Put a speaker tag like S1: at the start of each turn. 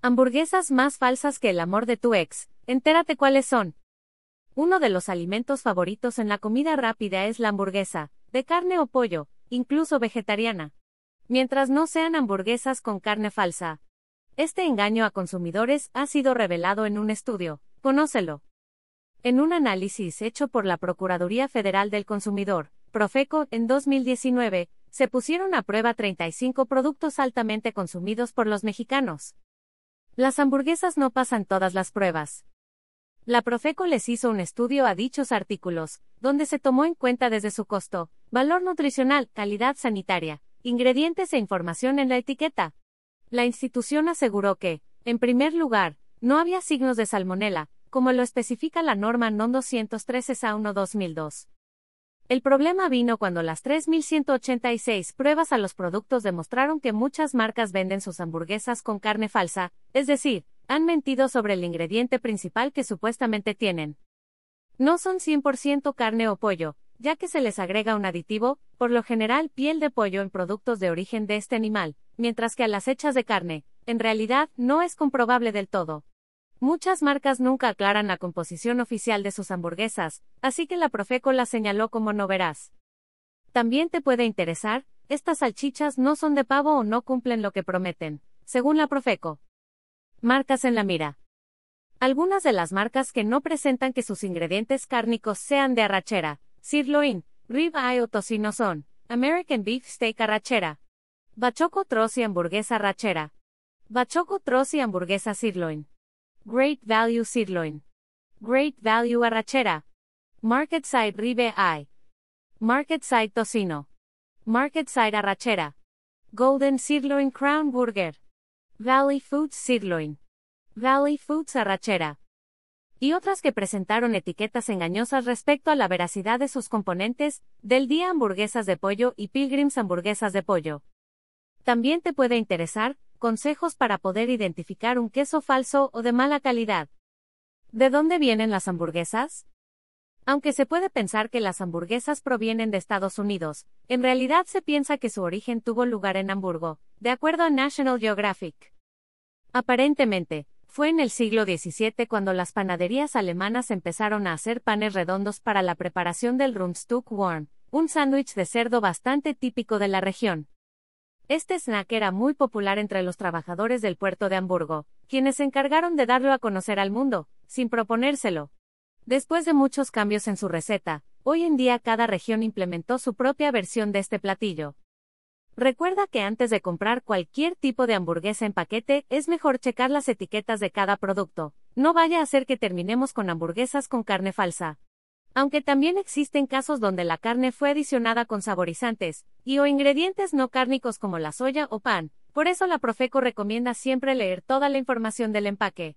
S1: Hamburguesas más falsas que el amor de tu ex. Entérate cuáles son. Uno de los alimentos favoritos en la comida rápida es la hamburguesa, de carne o pollo, incluso vegetariana. Mientras no sean hamburguesas con carne falsa. Este engaño a consumidores ha sido revelado en un estudio. Conócelo. En un análisis hecho por la Procuraduría Federal del Consumidor, Profeco, en 2019, se pusieron a prueba 35 productos altamente consumidos por los mexicanos. Las hamburguesas no pasan todas las pruebas. La Profeco les hizo un estudio a dichos artículos, donde se tomó en cuenta desde su costo, valor nutricional, calidad sanitaria, ingredientes e información en la etiqueta. La institución aseguró que, en primer lugar, no había signos de salmonela, como lo especifica la norma NON 213 SA 1 2002. El problema vino cuando las 3.186 pruebas a los productos demostraron que muchas marcas venden sus hamburguesas con carne falsa, es decir, han mentido sobre el ingrediente principal que supuestamente tienen. No son 100% carne o pollo, ya que se les agrega un aditivo, por lo general piel de pollo en productos de origen de este animal, mientras que a las hechas de carne, en realidad no es comprobable del todo. Muchas marcas nunca aclaran la composición oficial de sus hamburguesas, así que la Profeco la señaló como no verás. También te puede interesar, estas salchichas no son de pavo o no cumplen lo que prometen, según la Profeco. Marcas en la mira. Algunas de las marcas que no presentan que sus ingredientes cárnicos sean de arrachera, sirloin, rib eye o tocino son, American Beef Steak arrachera, Bachoco Troz y hamburguesa arrachera, Bachoco Troz y hamburguesa sirloin. Great Value Sirloin. Great Value Arrachera. Market Side Ribe Eye. Market Side Tocino. Market Side Arrachera. Golden Sirloin Crown Burger. Valley Foods Sirloin. Valley Foods Arrachera. Y otras que presentaron etiquetas engañosas respecto a la veracidad de sus componentes, del día hamburguesas de pollo y Pilgrims hamburguesas de pollo. También te puede interesar, consejos para poder identificar un queso falso o de mala calidad. ¿De dónde vienen las hamburguesas? Aunque se puede pensar que las hamburguesas provienen de Estados Unidos, en realidad se piensa que su origen tuvo lugar en Hamburgo, de acuerdo a National Geographic. Aparentemente, fue en el siglo XVII cuando las panaderías alemanas empezaron a hacer panes redondos para la preparación del Rundstück Warm, un sándwich de cerdo bastante típico de la región. Este snack era muy popular entre los trabajadores del puerto de Hamburgo, quienes se encargaron de darlo a conocer al mundo, sin proponérselo. Después de muchos cambios en su receta, hoy en día cada región implementó su propia versión de este platillo. Recuerda que antes de comprar cualquier tipo de hamburguesa en paquete, es mejor checar las etiquetas de cada producto. No vaya a ser que terminemos con hamburguesas con carne falsa aunque también existen casos donde la carne fue adicionada con saborizantes, y o ingredientes no cárnicos como la soya o pan, por eso la Profeco recomienda siempre leer toda la información del empaque.